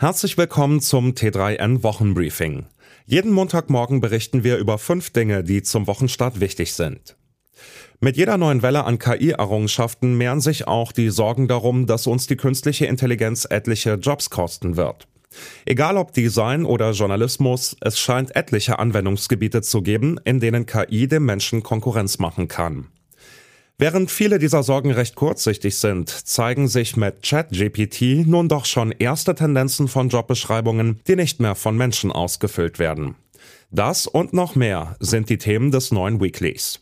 Herzlich willkommen zum T3N Wochenbriefing. Jeden Montagmorgen berichten wir über fünf Dinge, die zum Wochenstart wichtig sind. Mit jeder neuen Welle an KI-Errungenschaften mehren sich auch die Sorgen darum, dass uns die künstliche Intelligenz etliche Jobs kosten wird. Egal ob Design oder Journalismus, es scheint etliche Anwendungsgebiete zu geben, in denen KI dem Menschen Konkurrenz machen kann. Während viele dieser Sorgen recht kurzsichtig sind, zeigen sich mit ChatGPT nun doch schon erste Tendenzen von Jobbeschreibungen, die nicht mehr von Menschen ausgefüllt werden. Das und noch mehr sind die Themen des neuen Weeklies.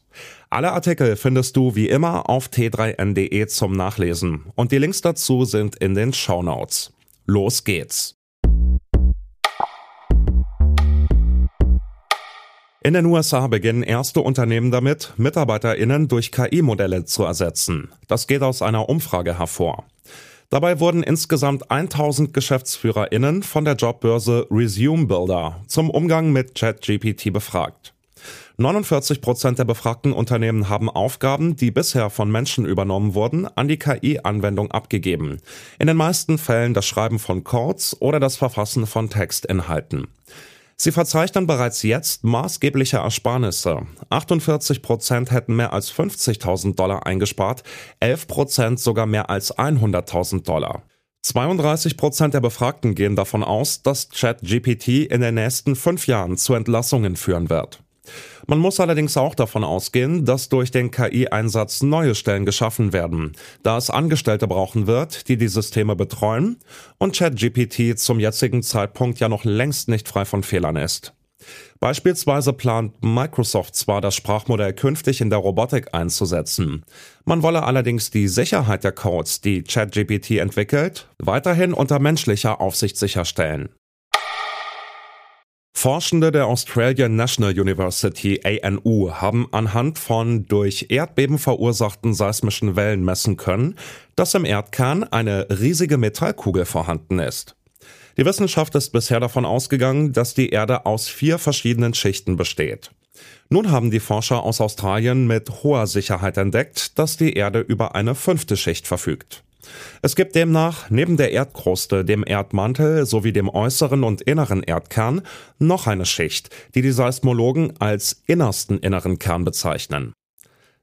Alle Artikel findest du wie immer auf t3n.de zum Nachlesen und die Links dazu sind in den Show Notes. Los geht's! In den USA beginnen erste Unternehmen damit, MitarbeiterInnen durch KI-Modelle zu ersetzen. Das geht aus einer Umfrage hervor. Dabei wurden insgesamt 1000 GeschäftsführerInnen von der Jobbörse Resume Builder zum Umgang mit ChatGPT befragt. 49 Prozent der befragten Unternehmen haben Aufgaben, die bisher von Menschen übernommen wurden, an die KI-Anwendung abgegeben. In den meisten Fällen das Schreiben von Codes oder das Verfassen von Textinhalten. Sie verzeichnen bereits jetzt maßgebliche Ersparnisse. 48 Prozent hätten mehr als 50.000 Dollar eingespart, 11 Prozent sogar mehr als 100.000 Dollar. 32 Prozent der Befragten gehen davon aus, dass ChatGPT in den nächsten fünf Jahren zu Entlassungen führen wird. Man muss allerdings auch davon ausgehen, dass durch den KI-Einsatz neue Stellen geschaffen werden, da es Angestellte brauchen wird, die die Systeme betreuen und ChatGPT zum jetzigen Zeitpunkt ja noch längst nicht frei von Fehlern ist. Beispielsweise plant Microsoft zwar, das Sprachmodell künftig in der Robotik einzusetzen. Man wolle allerdings die Sicherheit der Codes, die ChatGPT entwickelt, weiterhin unter menschlicher Aufsicht sicherstellen. Forschende der Australian National University ANU haben anhand von durch Erdbeben verursachten seismischen Wellen messen können, dass im Erdkern eine riesige Metallkugel vorhanden ist. Die Wissenschaft ist bisher davon ausgegangen, dass die Erde aus vier verschiedenen Schichten besteht. Nun haben die Forscher aus Australien mit hoher Sicherheit entdeckt, dass die Erde über eine fünfte Schicht verfügt. Es gibt demnach neben der Erdkruste, dem Erdmantel sowie dem äußeren und inneren Erdkern noch eine Schicht, die die Seismologen als innersten inneren Kern bezeichnen.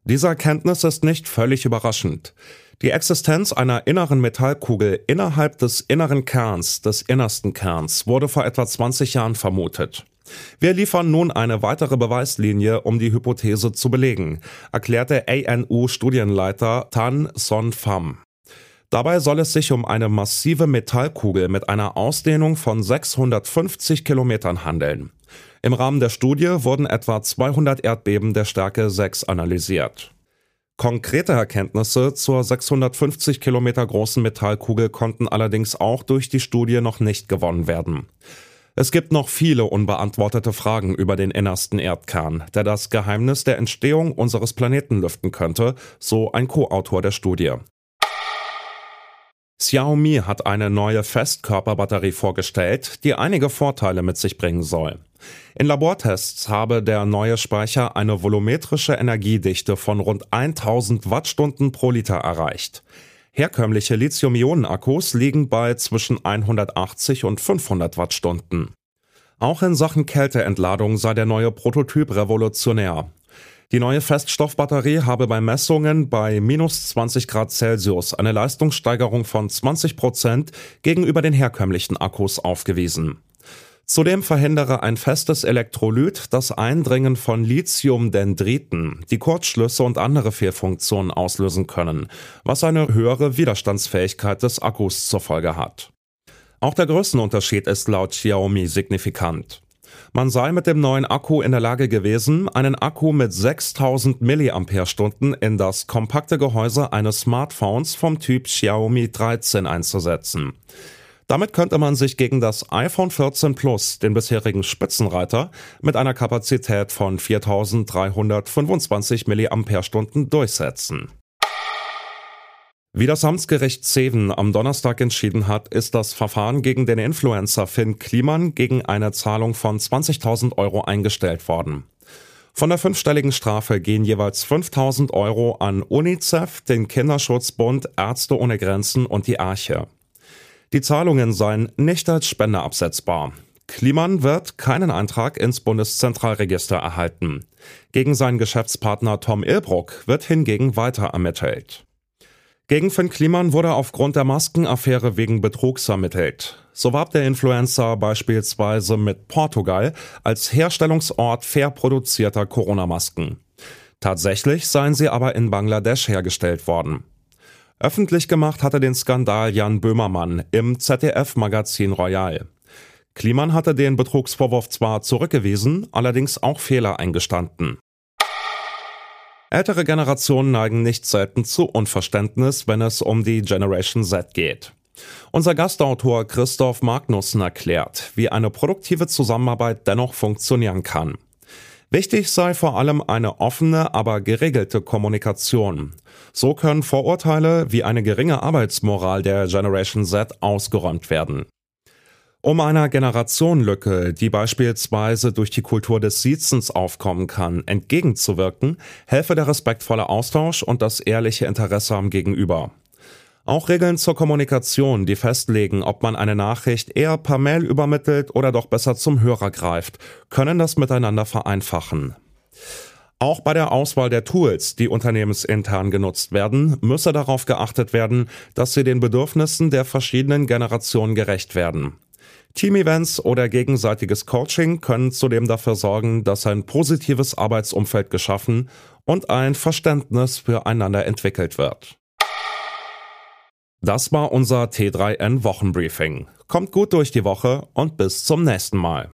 Diese Erkenntnis ist nicht völlig überraschend. Die Existenz einer inneren Metallkugel innerhalb des inneren Kerns, des innersten Kerns, wurde vor etwa 20 Jahren vermutet. Wir liefern nun eine weitere Beweislinie, um die Hypothese zu belegen, erklärte ANU-Studienleiter Tan Son Pham. Dabei soll es sich um eine massive Metallkugel mit einer Ausdehnung von 650 Kilometern handeln. Im Rahmen der Studie wurden etwa 200 Erdbeben der Stärke 6 analysiert. Konkrete Erkenntnisse zur 650 Kilometer großen Metallkugel konnten allerdings auch durch die Studie noch nicht gewonnen werden. Es gibt noch viele unbeantwortete Fragen über den innersten Erdkern, der das Geheimnis der Entstehung unseres Planeten lüften könnte, so ein Co-Autor der Studie. Xiaomi hat eine neue Festkörperbatterie vorgestellt, die einige Vorteile mit sich bringen soll. In Labortests habe der neue Speicher eine volumetrische Energiedichte von rund 1000 Wattstunden pro Liter erreicht. Herkömmliche Lithium-Ionen-Akkus liegen bei zwischen 180 und 500 Wattstunden. Auch in Sachen Kälteentladung sei der neue Prototyp revolutionär. Die neue Feststoffbatterie habe bei Messungen bei minus 20 Grad Celsius eine Leistungssteigerung von 20 Prozent gegenüber den herkömmlichen Akkus aufgewiesen. Zudem verhindere ein festes Elektrolyt das Eindringen von Lithiumdendriten, die Kurzschlüsse und andere Fehlfunktionen auslösen können, was eine höhere Widerstandsfähigkeit des Akkus zur Folge hat. Auch der Größenunterschied ist laut Xiaomi signifikant. Man sei mit dem neuen Akku in der Lage gewesen, einen Akku mit 6000 mAh in das kompakte Gehäuse eines Smartphones vom Typ Xiaomi 13 einzusetzen. Damit könnte man sich gegen das iPhone 14 Plus, den bisherigen Spitzenreiter, mit einer Kapazität von 4325 mAh durchsetzen. Wie das Amtsgericht Zeven am Donnerstag entschieden hat, ist das Verfahren gegen den Influencer Finn Kliman gegen eine Zahlung von 20.000 Euro eingestellt worden. Von der fünfstelligen Strafe gehen jeweils 5.000 Euro an UNICEF, den Kinderschutzbund, Ärzte ohne Grenzen und die Arche. Die Zahlungen seien nicht als Spende absetzbar. Kliman wird keinen Eintrag ins Bundeszentralregister erhalten. Gegen seinen Geschäftspartner Tom Ilbruck wird hingegen weiter ermittelt. Gegen Finn Kliman wurde aufgrund der Maskenaffäre wegen Betrugs ermittelt. So warb der Influencer beispielsweise mit Portugal als Herstellungsort fair produzierter Corona-Masken. Tatsächlich seien sie aber in Bangladesch hergestellt worden. Öffentlich gemacht hatte den Skandal Jan Böhmermann im ZDF-Magazin Royal. Kliman hatte den Betrugsvorwurf zwar zurückgewiesen, allerdings auch Fehler eingestanden. Ältere Generationen neigen nicht selten zu Unverständnis, wenn es um die Generation Z geht. Unser Gastautor Christoph Magnussen erklärt, wie eine produktive Zusammenarbeit dennoch funktionieren kann. Wichtig sei vor allem eine offene, aber geregelte Kommunikation. So können Vorurteile wie eine geringe Arbeitsmoral der Generation Z ausgeräumt werden. Um einer Generationenlücke, die beispielsweise durch die Kultur des Siezens aufkommen kann, entgegenzuwirken, helfe der respektvolle Austausch und das ehrliche Interesse am Gegenüber. Auch Regeln zur Kommunikation, die festlegen, ob man eine Nachricht eher per Mail übermittelt oder doch besser zum Hörer greift, können das miteinander vereinfachen. Auch bei der Auswahl der Tools, die unternehmensintern genutzt werden, müsse darauf geachtet werden, dass sie den Bedürfnissen der verschiedenen Generationen gerecht werden. Team-Events oder gegenseitiges Coaching können zudem dafür sorgen, dass ein positives Arbeitsumfeld geschaffen und ein Verständnis füreinander entwickelt wird. Das war unser T3N Wochenbriefing. Kommt gut durch die Woche und bis zum nächsten Mal.